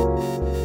Música